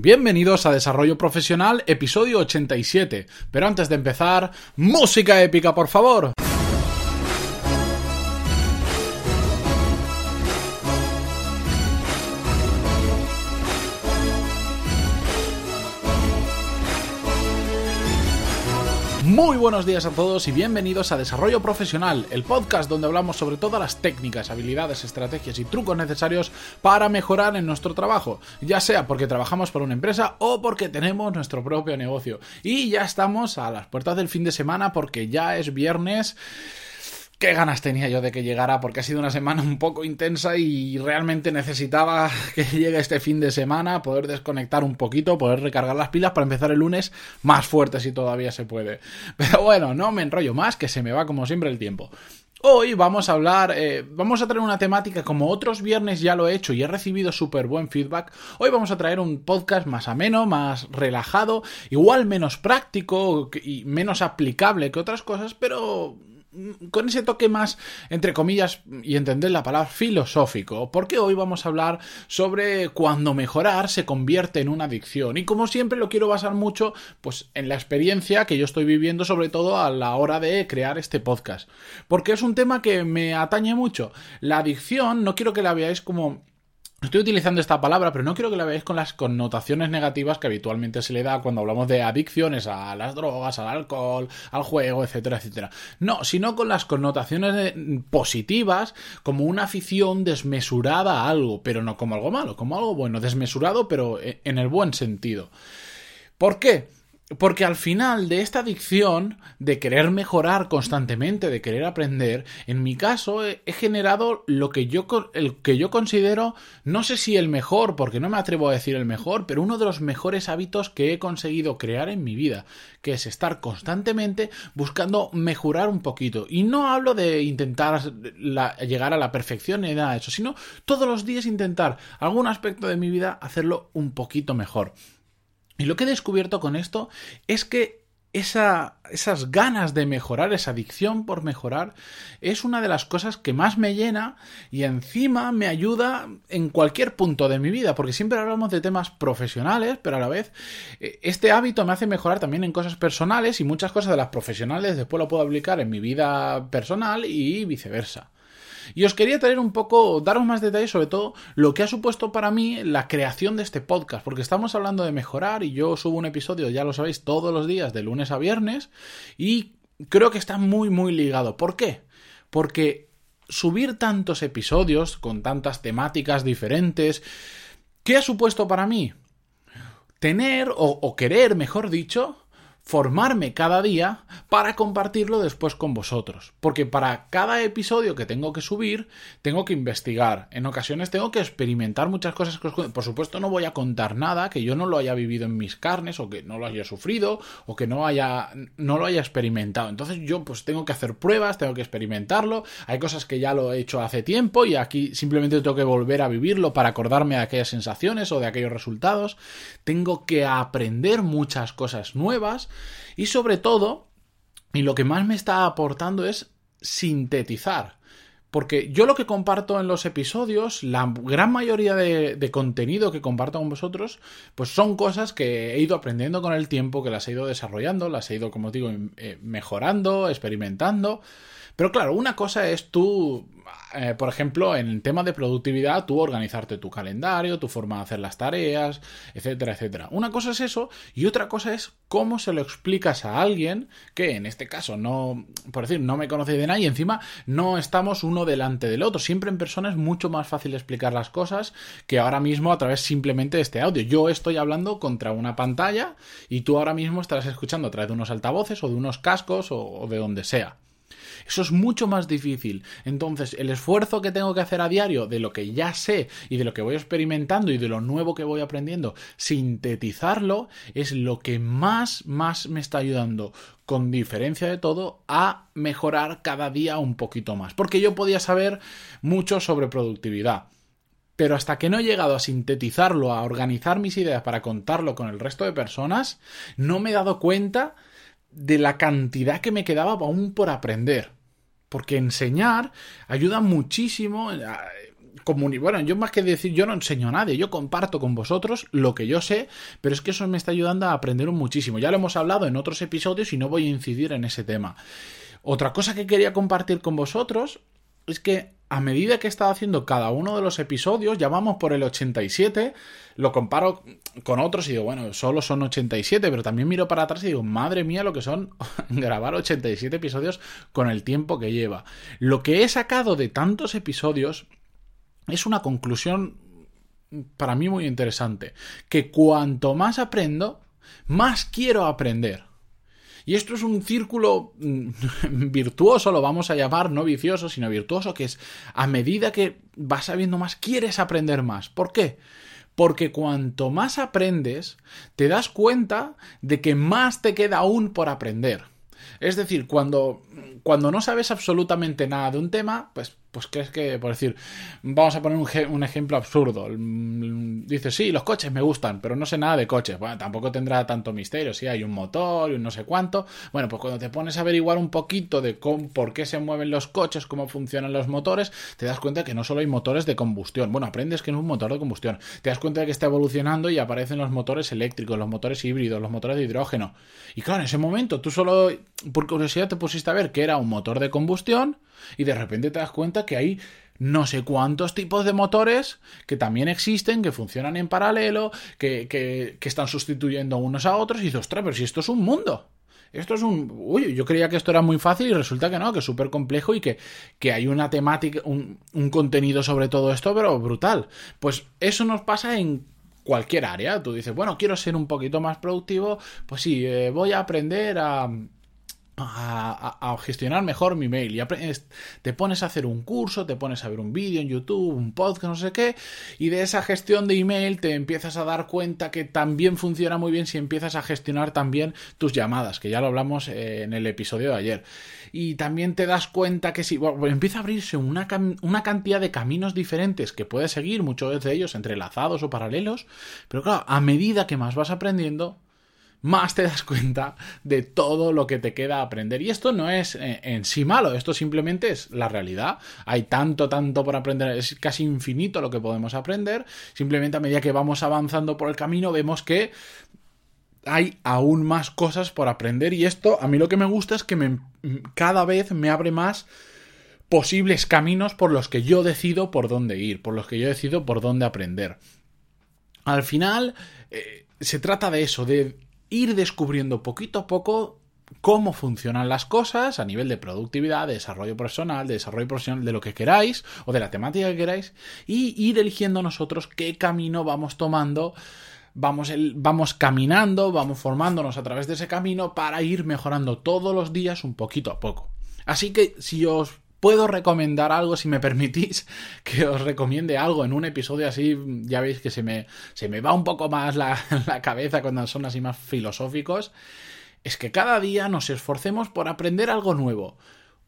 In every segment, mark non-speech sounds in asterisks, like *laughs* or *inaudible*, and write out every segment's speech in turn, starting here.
Bienvenidos a Desarrollo Profesional, episodio 87. Pero antes de empezar, música épica, por favor. Muy buenos días a todos y bienvenidos a Desarrollo Profesional, el podcast donde hablamos sobre todas las técnicas, habilidades, estrategias y trucos necesarios para mejorar en nuestro trabajo, ya sea porque trabajamos por una empresa o porque tenemos nuestro propio negocio. Y ya estamos a las puertas del fin de semana porque ya es viernes. Qué ganas tenía yo de que llegara porque ha sido una semana un poco intensa y realmente necesitaba *laughs* que llegue este fin de semana, poder desconectar un poquito, poder recargar las pilas para empezar el lunes más fuerte si todavía se puede. *laughs* Pero bueno, no me enrollo más, que se me va como siempre el tiempo. Hoy vamos a hablar, eh, vamos a traer una temática como otros viernes ya lo he hecho y he recibido súper buen feedback. Hoy vamos a traer un podcast más ameno, más relajado, igual menos práctico y menos aplicable que otras cosas, pero con ese toque más, entre comillas, y entender la palabra filosófico, porque hoy vamos a hablar sobre cuando mejorar se convierte en una adicción. Y como siempre lo quiero basar mucho, pues, en la experiencia que yo estoy viviendo, sobre todo a la hora de crear este podcast. Porque es un tema que me atañe mucho. La adicción, no quiero que la veáis como Estoy utilizando esta palabra, pero no quiero que la veáis con las connotaciones negativas que habitualmente se le da cuando hablamos de adicciones a las drogas, al alcohol, al juego, etcétera, etcétera. No, sino con las connotaciones positivas como una afición desmesurada a algo, pero no como algo malo, como algo bueno, desmesurado, pero e, en el buen sentido. ¿Por qué? Porque al final de esta adicción de querer mejorar constantemente, de querer aprender, en mi caso he, generado lo que yo, el que yo considero, no sé si el mejor, porque no me atrevo a decir el mejor, pero uno de los mejores hábitos que he conseguido crear en mi vida, que es estar constantemente buscando mejorar un poquito. Y no hablo de intentar llegar a la perfección ni nada de eso, sino todos los días intentar algún aspecto de mi vida hacerlo un poquito mejor. Y lo que he descubierto con esto es que esa, esas ganas de mejorar, esa adicción por mejorar, es una de las cosas que más me llena y encima me ayuda en cualquier punto de mi vida, porque siempre hablamos de temas profesionales, pero a la vez eh, este hábito me hace mejorar también en cosas personales y muchas cosas de las profesionales después lo puedo aplicar en mi vida personal y viceversa. Y os quería traer un poco, daros más detalles sobre todo lo que ha supuesto para mí la creación de este podcast, porque estamos hablando de mejorar y yo subo un episodio, ya lo sabéis, todos los días, de lunes a viernes, y creo que está muy, muy ligado. ¿Por qué? Porque subir tantos episodios con tantas temáticas diferentes, ¿qué ha supuesto para mí? Tener, o, o querer, mejor dicho, formarme cada día para compartirlo después con vosotros. Porque para cada episodio que tengo que subir, tengo que investigar. En ocasiones tengo que experimentar muchas cosas. Por supuesto, no voy a contar nada que yo no lo haya vivido en mis carnes, o que no lo haya sufrido, o que no haya, no lo haya experimentado. Entonces, yo pues tengo que hacer pruebas, tengo que experimentarlo. Hay cosas que ya lo he hecho hace tiempo y aquí simplemente tengo que volver a vivirlo para acordarme de aquellas sensaciones o de aquellos resultados. Tengo que aprender muchas cosas nuevas y sobre todo, y lo que más me está aportando es sintetizar. Porque yo lo que comparto en los episodios, la gran mayoría de, contenido que comparto con vosotros, pues son cosas que he ido aprendiendo con el tiempo, que las he ido desarrollando, las he ido, como digo, eh, mejorando, experimentando. Pero claro, una cosa es tú eh, por ejemplo, en el tema de productividad, tú organizarte tu calendario, tu forma de hacer las tareas, etcétera, etcétera. Una cosa es eso y otra cosa es cómo se lo explicas a alguien que en este caso no, por decir, no me conoce de nada y encima no estamos uno delante del otro. Siempre en persona es mucho más fácil explicar las cosas que ahora mismo a través simplemente de este audio. Yo estoy hablando contra una pantalla y tú ahora mismo estarás escuchando a través de unos altavoces o de unos cascos o de donde sea. Eso es mucho más difícil. Entonces, el esfuerzo que tengo que hacer a diario de lo que ya sé y de lo que voy experimentando y de lo nuevo que voy aprendiendo, sintetizarlo es lo que más, más me está ayudando, con diferencia de todo, a mejorar cada día un poquito más. Porque yo podía saber mucho sobre productividad. Pero hasta que no he llegado a sintetizarlo, a organizar mis ideas para contarlo con el resto de personas, no me he dado cuenta de la cantidad que me quedaba aún por aprender. Porque enseñar ayuda muchísimo. bueno, yo más que decir, yo no enseño a nadie, yo comparto con vosotros lo que yo sé, pero es que eso me está ayudando a aprender muchísimo. Ya lo hemos hablado en otros episodios y no voy a incidir en ese tema. Otra cosa que quería compartir con vosotros es que a medida que he estado haciendo cada uno de los episodios, ya vamos por el 87, lo comparo con otros y digo, bueno, solo son 87, pero también miro para atrás y digo, madre mía, lo que son *laughs* grabar 87 episodios con el tiempo que lleva. Lo que he sacado de tantos episodios es una conclusión para mí muy interesante, que cuanto más aprendo, más quiero aprender. Y esto es un círculo mm, *laughs* virtuoso, lo vamos a llamar, no vicioso, sino virtuoso, que es a medida que vas sabiendo más, quieres aprender más. ¿Por qué? Porque cuanto más aprendes, te das cuenta de que más te queda aún por aprender. Es decir, cuando, cuando no sabes absolutamente nada de un tema, pues pues crees que, por decir, vamos a poner un, ejemplo absurdo. Mm, dices, sí, los coches me gustan, pero no sé nada de coches. Bueno, tampoco tendrá tanto misterio, si hay un motor y un no sé cuánto. Bueno, pues cuando te pones a averiguar un poquito de cómo, por qué se mueven los coches, cómo funcionan los motores, te das cuenta que no solo hay motores de combustión. Bueno, aprendes que no es un motor de combustión. Te das cuenta de que está evolucionando y aparecen los motores eléctricos, los motores híbridos, los motores de hidrógeno. Y claro, en ese momento tú solo, por curiosidad, te pusiste a ver que era un motor de combustión y de repente te das cuenta que hay no sé cuántos tipos de motores que también existen, que funcionan en paralelo, que, que, están sustituyendo unos a otros, y dices, ostras, pero si esto es un mundo. Esto es un. Uy, yo creía que esto era muy fácil y resulta que no, que es súper complejo y que, que, hay una temática, un, un contenido sobre todo esto, pero brutal. Pues eso nos pasa en cualquier área. Tú dices, bueno, quiero ser un poquito más productivo, pues sí, eh, voy a aprender a a, gestionar mejor mi mail. Y te pones a hacer un curso, te pones a ver un vídeo en YouTube, un podcast, no sé qué, y de esa gestión de email te empiezas a dar cuenta que también funciona muy bien si empiezas a gestionar también tus llamadas, que ya lo hablamos eh, en el episodio de ayer. Y también te das cuenta que si empieza a abrirse una, una cantidad de caminos diferentes que puedes seguir, muchos de ellos entrelazados o paralelos, pero claro, a medida que más vas aprendiendo, más te das cuenta de todo lo que te queda aprender. Y esto no es eh, en sí malo, esto simplemente es la realidad. Hay tanto, tanto por aprender, es casi infinito lo que podemos aprender. Simplemente a medida que vamos avanzando por el camino vemos que hay aún más cosas por aprender y esto a mí lo que me gusta es que cada vez me abre más posibles caminos por los que yo decido por dónde ir, por los que yo decido por dónde aprender. Al final, eh, se trata de eso, de ir descubriendo poquito a poco cómo funcionan las cosas a nivel de productividad, de desarrollo personal, de desarrollo profesional, de lo que queráis o de la temática que queráis y ir eligiendo nosotros qué camino vamos tomando. Vamos, vamos caminando, vamos formándonos a través de ese camino para ir mejorando todos los días un poquito a poco. Así que si os puedo recomendar algo, si me permitís, *laughs* que os recomiende algo en un episodio así, ya veis que se me, se me va un poco más la, *laughs* la cabeza cuando son así más filosóficos, es que cada día nos esforcemos por aprender algo nuevo.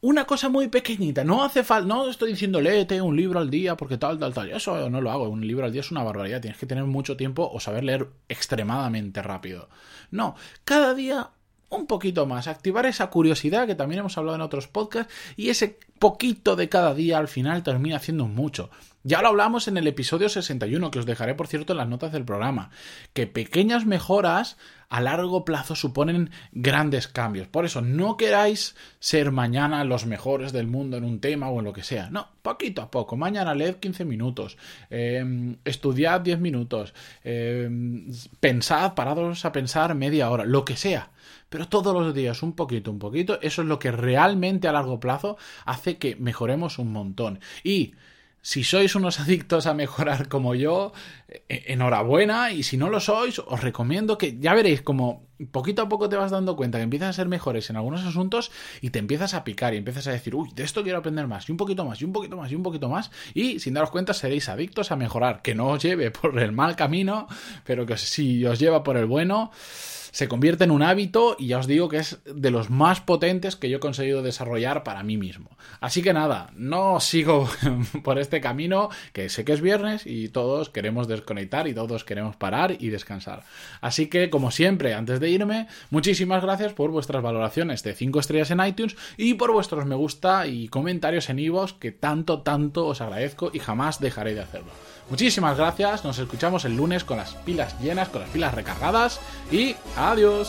Una cosa muy pequeñita, no hace falta, no estoy diciendo léete un libro al día porque tal, tal, tal, eso no lo hago, un libro al día es una barbaridad, tienes que tener mucho tiempo o saber leer extremadamente rápido. No, cada día un poquito más, activar esa curiosidad que también hemos hablado en otros podcasts y ese poquito de cada día al final termina haciendo mucho. Ya lo hablamos en el episodio 61, que os dejaré por cierto en las notas del programa, que pequeñas mejoras a largo plazo suponen grandes cambios. Por eso no queráis ser mañana los mejores del mundo en un tema o en lo que sea. No, poquito a poco. Mañana leed 15 minutos, eh, estudiad 10 minutos, eh, pensad, parados a pensar media hora, lo que sea pero todos los días un poquito, un poquito, eso es lo que realmente a largo plazo hace que mejoremos un montón. Y si sois unos *laughs* adictos a mejorar como yo, e-, enhorabuena. Y si no lo sois, os recomiendo que ya veréis como poquito a poco te vas dando cuenta que empiezas a ser mejores en algunos asuntos y te empiezas a picar y empiezas a decir, uy, de esto quiero aprender más, y un poquito más, y un poquito más, y un poquito más. Y sin daros cuenta seréis adictos a mejorar. Que no os lleve por el mal camino, pero que si os lleva por el bueno se convierte en un hábito y ya os digo que es de los más potentes que yo he conseguido desarrollar para mí mismo. Así que nada, no sigo *laughs* por este camino, que sé que es viernes y todos queremos desconectar y todos queremos parar y descansar. Así que, como siempre, antes de irme, muchísimas gracias por vuestras valoraciones de 5 estrellas en iTunes y por vuestros me gusta y comentarios en iVoox que tanto, tanto os agradezco y jamás dejaré de hacerlo. Muchísimas gracias, nos escuchamos el lunes con las pilas llenas, con las pilas recargadas y adiós.